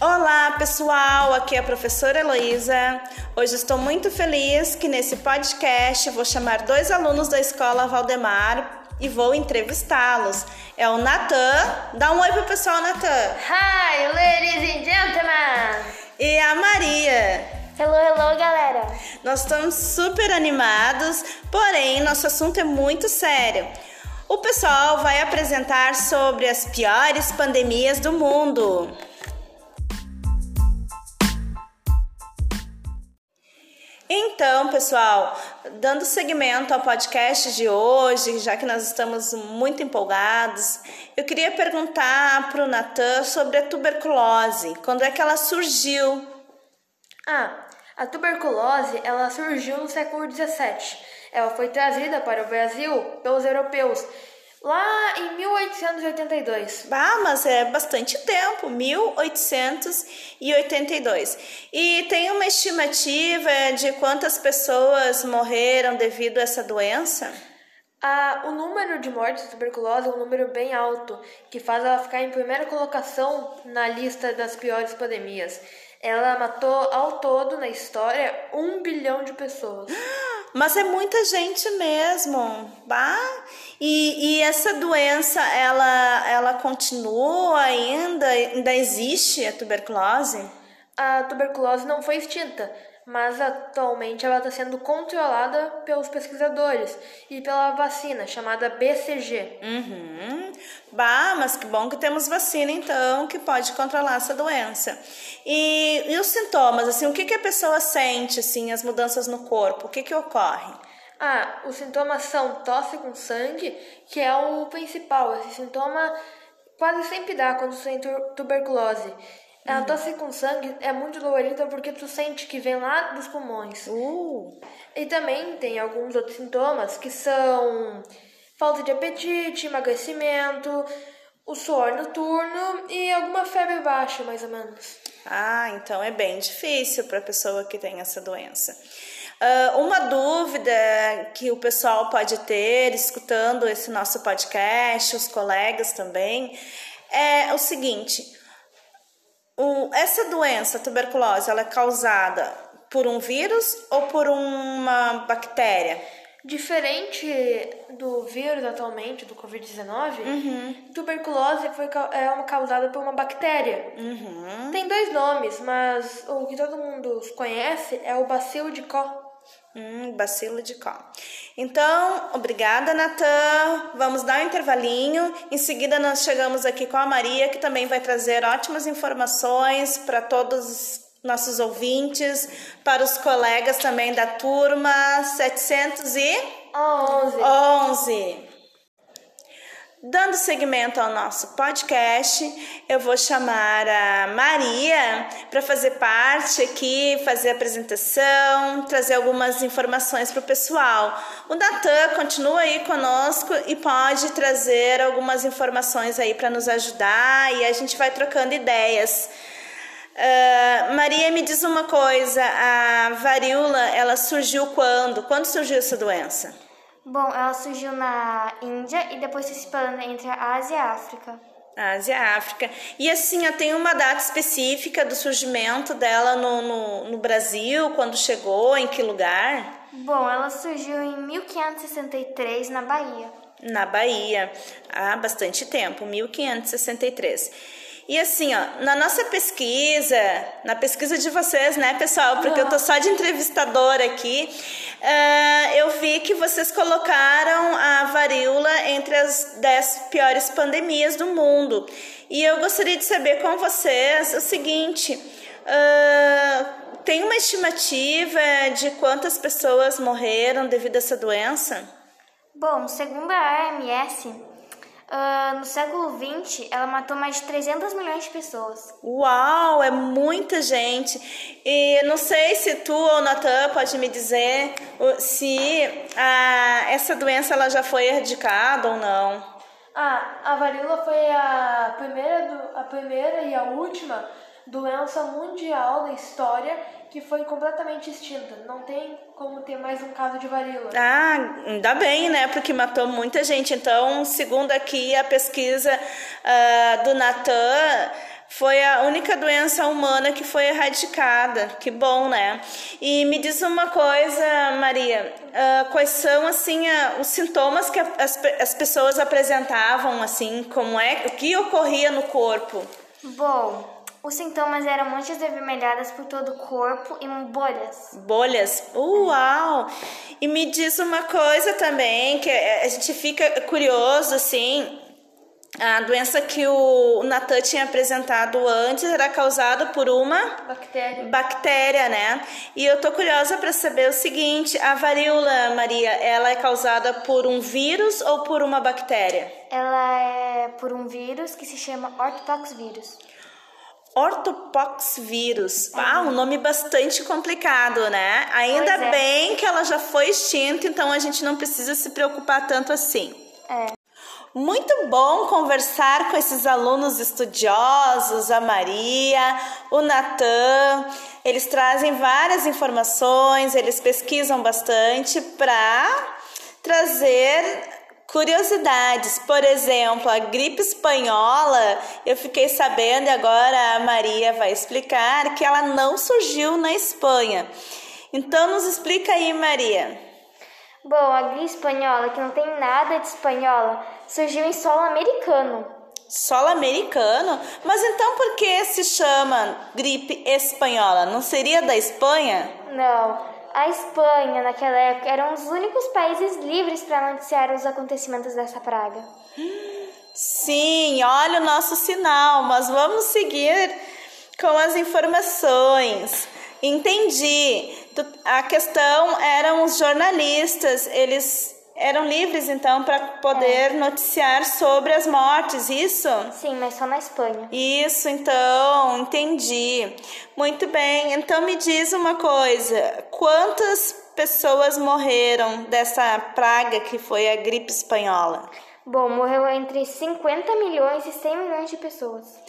Olá pessoal, aqui é a professora Heloísa. Hoje estou muito feliz que nesse podcast vou chamar dois alunos da escola Valdemar e vou entrevistá-los. É o Natan. Dá um oi pro pessoal, Natan. Hi, ladies and gentlemen. E a Maria. Hello, hello, galera. Nós estamos super animados, porém nosso assunto é muito sério. O pessoal vai apresentar sobre as piores pandemias do mundo. Então, pessoal, dando seguimento ao podcast de hoje, já que nós estamos muito empolgados, eu queria perguntar para o Natan sobre a tuberculose. Quando é que ela surgiu? Ah, a tuberculose ela surgiu no século XVII. Ela foi trazida para o Brasil pelos europeus Lá em 1882. Ah, mas é bastante tempo, 1882. E tem uma estimativa de quantas pessoas morreram devido a essa doença? Ah, o número de mortes de tuberculose é um número bem alto, que faz ela ficar em primeira colocação na lista das piores pandemias. Ela matou ao todo na história um bilhão de pessoas. Mas é muita gente mesmo, bah? E, e essa doença, ela, ela continua ainda? Ainda existe a tuberculose? A tuberculose não foi extinta, mas atualmente ela está sendo controlada pelos pesquisadores e pela vacina chamada BCG. Uhum. Bah, mas que bom que temos vacina então que pode controlar essa doença. E, e os sintomas, assim, o que, que a pessoa sente, assim, as mudanças no corpo, o que, que ocorre? Ah, os sintomas são tosse com sangue, que é o principal. Esse sintoma quase sempre dá quando você tem tuberculose. A tosse com sangue é muito dolorida porque tu sente que vem lá dos pulmões. Uh. E também tem alguns outros sintomas que são falta de apetite, emagrecimento, o suor noturno e alguma febre baixa, mais ou menos. Ah, então é bem difícil para a pessoa que tem essa doença. Uh, uma dúvida que o pessoal pode ter escutando esse nosso podcast, os colegas também, é o seguinte: o, essa doença, tuberculose, ela é causada por um vírus ou por uma bactéria? Diferente do vírus atualmente, do Covid-19, uhum. tuberculose foi, é uma causada por uma bactéria. Uhum. Tem dois nomes, mas o que todo mundo conhece é o bacilo de Koch. Hum, bacilo de Koch. Então, obrigada, Natan. Vamos dar um intervalinho. Em seguida, nós chegamos aqui com a Maria, que também vai trazer ótimas informações para todos os nossos ouvintes, para os colegas também da turma 711. 11. Dando seguimento ao nosso podcast, eu vou chamar a Maria para fazer parte aqui, fazer a apresentação, trazer algumas informações para o pessoal. O Natan continua aí conosco e pode trazer algumas informações aí para nos ajudar e a gente vai trocando ideias. Uh, Maria, me diz uma coisa: a varíola ela surgiu quando? Quando surgiu essa doença? Bom, ela surgiu na Índia e depois se espalhando entre a Ásia e a África. Ásia e África. E assim, tem uma data específica do surgimento dela no, no, no Brasil, quando chegou, em que lugar? Bom, ela surgiu em 1563 na Bahia. Na Bahia, há bastante tempo, 1563. E assim, ó, na nossa pesquisa, na pesquisa de vocês, né, pessoal, porque eu tô só de entrevistadora aqui, uh, eu vi que vocês colocaram a varíola entre as 10 piores pandemias do mundo. E eu gostaria de saber com vocês o seguinte: uh, tem uma estimativa de quantas pessoas morreram devido a essa doença? Bom, segundo a OMS, Uh, no século XX, ela matou mais de 300 milhões de pessoas. Uau, é muita gente. E não sei se tu ou Natan pode me dizer se a, essa doença ela já foi erradicada ou não. Ah, a varíola foi a primeira, a primeira e a última doença mundial da história que foi completamente extinta. Não tem como ter mais um caso de varíola. Ah, ainda bem, né? Porque matou muita gente. Então, segundo aqui a pesquisa uh, do Natan, foi a única doença humana que foi erradicada. Que bom, né? E me diz uma coisa, Maria, uh, quais são assim uh, os sintomas que as, as pessoas apresentavam, assim, como é, o que ocorria no corpo? Bom, os sintomas eram manchas avermelhadas por todo o corpo e bolhas. Bolhas? Uau! E me diz uma coisa também, que a gente fica curioso, assim, a doença que o Natan tinha apresentado antes era causada por uma bactéria. bactéria, né? E eu tô curiosa para saber o seguinte: a varíola, Maria, ela é causada por um vírus ou por uma bactéria? Ela é por um vírus que se chama ortopoxvírus. Ortopoxvírus. Ah, um nome bastante complicado, né? Ainda é. bem que ela já foi extinta, então a gente não precisa se preocupar tanto assim. É. Muito bom conversar com esses alunos estudiosos, a Maria, o Natan. Eles trazem várias informações, eles pesquisam bastante para trazer curiosidades. Por exemplo, a gripe espanhola, eu fiquei sabendo e agora a Maria vai explicar que ela não surgiu na Espanha. Então nos explica aí, Maria. Bom, a gripe espanhola, que não tem nada de espanhola, surgiu em solo americano. Solo americano? Mas então por que se chama gripe espanhola? Não seria da Espanha? Não. A Espanha, naquela época, era um dos únicos países livres para noticiar os acontecimentos dessa praga. Sim, olha o nosso sinal, mas vamos seguir com as informações. Entendi. A questão eram os jornalistas, eles eram livres então para poder é. noticiar sobre as mortes, isso? Sim, mas só na Espanha. Isso, então, entendi. Muito bem. Então me diz uma coisa, quantas pessoas morreram dessa praga que foi a gripe espanhola? Bom, morreu entre 50 milhões e 100 milhões de pessoas.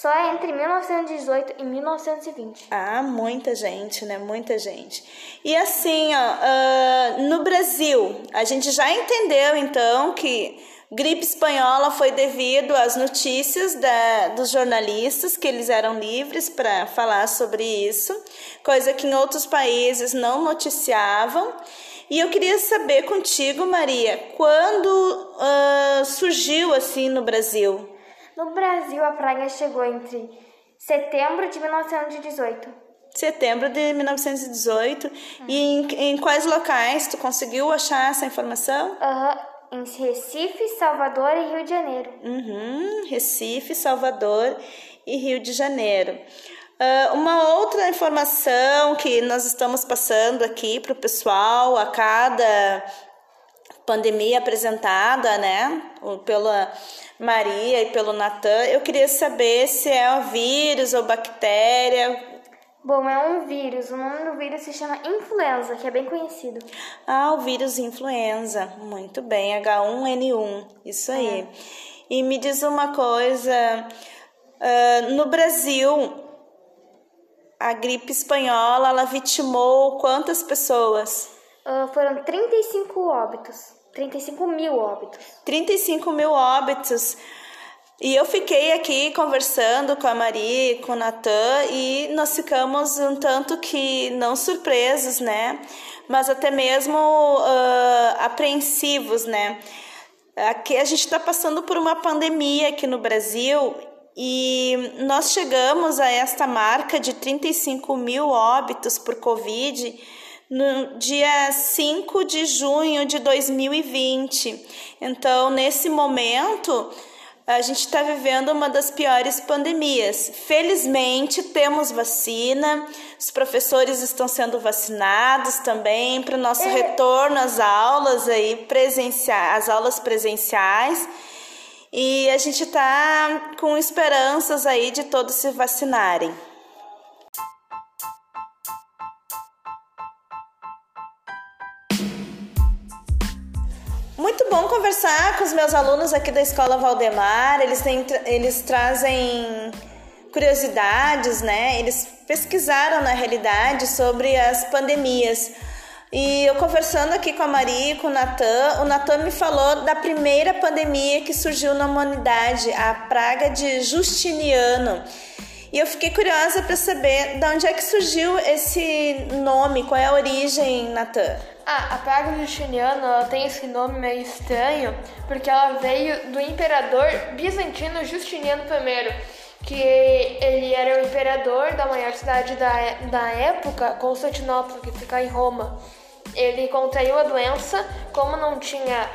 Só é entre 1918 e 1920. Ah, muita gente, né? Muita gente. E assim, ó, uh, no Brasil, a gente já entendeu então que gripe espanhola foi devido às notícias da, dos jornalistas, que eles eram livres para falar sobre isso, coisa que em outros países não noticiavam. E eu queria saber contigo, Maria, quando uh, surgiu assim no Brasil? No Brasil, a praga chegou entre setembro de 1918. Setembro de 1918. Uhum. E em, em, quais locais tu conseguiu achar essa informação? Uhum. Em Recife, Salvador e Rio de Janeiro. Uhum. Recife, Salvador e Rio de Janeiro. Uh, uma outra informação que nós estamos passando aqui para o pessoal a cada pandemia apresentada, né, pela Maria e pelo Natan, eu queria saber se é um vírus ou bactéria. Bom, é um vírus. O nome do vírus se chama influenza, que é bem conhecido. Ah, o vírus influenza. Muito bem, H1N1. Isso aí. É. E me diz uma coisa: uh, no Brasil, a gripe espanhola ela vitimou quantas pessoas? Uh, foram 35 óbitos. 35 mil óbitos. 35 mil óbitos. E eu fiquei aqui conversando com a Maria com o Natan e nós ficamos um tanto que não surpresos, né? Mas até mesmo uh, apreensivos, né? Aqui a gente está passando por uma pandemia aqui no Brasil e nós chegamos a esta marca de 35 mil óbitos por Covid no dia 5 de junho de 2020. Então, nesse momento, a gente está vivendo uma das piores pandemias. Felizmente, temos vacina, os professores estão sendo vacinados também para o nosso é. retorno às aulas aí presenciais, às aulas presenciais. E a gente está com esperanças aí de todos se vacinarem. Muito bom conversar com os meus alunos aqui da Escola Valdemar. Eles, têm, eles trazem curiosidades, né? Eles pesquisaram na realidade sobre as pandemias. E eu conversando aqui com a Maria e com o Natan, o Natan me falou da primeira pandemia que surgiu na humanidade, a praga de Justiniano. E eu fiquei curiosa para saber de onde é que surgiu esse nome, qual é a origem, Natan? Ah, a praga de Justiniano tem esse nome meio estranho porque ela veio do imperador bizantino Justiniano I, que ele era o imperador da maior cidade da, da época, Constantinopla, que fica em Roma. Ele contraiu a doença, como não tinha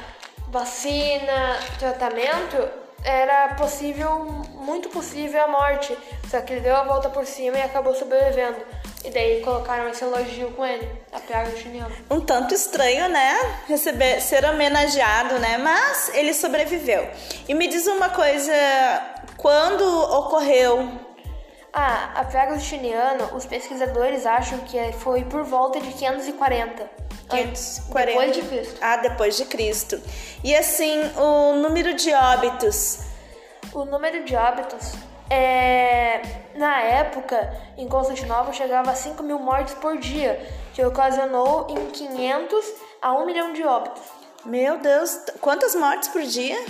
vacina, tratamento, era possível, muito possível a morte. Só que ele deu a volta por cima e acabou sobrevivendo. E daí colocaram esse elogio com ele, a praga do chinelo. Um tanto estranho, né? Receber, ser homenageado, né? Mas ele sobreviveu. E me diz uma coisa, quando ocorreu? Ah, a praga do chiniano, os pesquisadores acham que foi por volta de 540. 540. Depois de Cristo. Ah, depois de Cristo. E assim, o número de óbitos? O número de óbitos é, na época, em Constantinopla, chegava a 5 mil mortes por dia, que ocasionou em 500 a 1 milhão de óbitos. Meu Deus, quantas mortes por dia?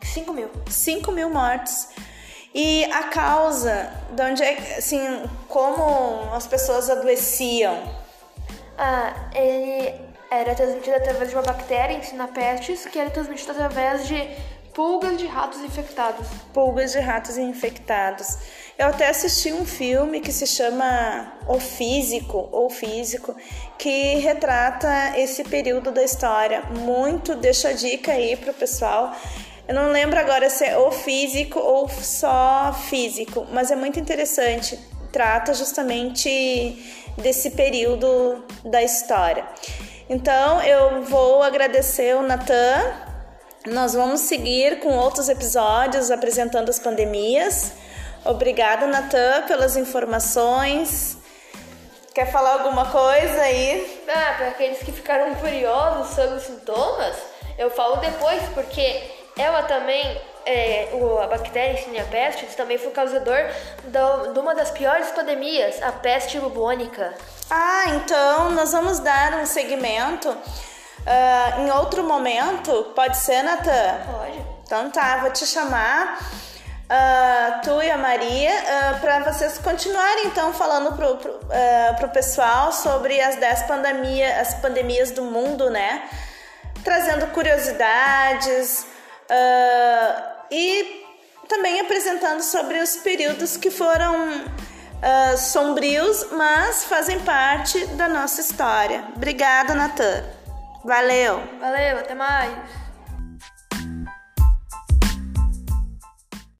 5 mil. 5 mil mortes. E a causa, de onde é, assim, como as pessoas adoeciam? Ah, ele era transmitido através de uma bactéria, ensina pestes, que era transmitido através de Pulgas de ratos infectados. Pulgas de ratos infectados. Eu até assisti um filme que se chama O Físico ou Físico, que retrata esse período da história. Muito, deixa a dica aí pro pessoal. Eu não lembro agora se é o físico ou só físico, mas é muito interessante. Trata justamente desse período da história. Então eu vou agradecer o Natan nós vamos seguir com outros episódios apresentando as pandemias. Obrigada, Natan, pelas informações. Quer falar alguma coisa aí? Ah, para aqueles que ficaram curiosos sobre os sintomas, eu falo depois, porque ela também, é, a bactéria Yersinia pestis, também foi causador de uma das piores pandemias, a peste bubônica. Ah, então nós vamos dar um segmento Uh, em outro momento, pode ser, Natan? Pode. Então tá, vou te chamar, uh, tu e a Maria, uh, para vocês continuarem então falando pro, pro, uh, pro pessoal sobre as 10 pandemia, as pandemias do mundo, né? Trazendo curiosidades e também apresentando sobre os períodos que foram sombrios, mas fazem parte da nossa história. Obrigada, Natan. Valeu! Valeu, até mais!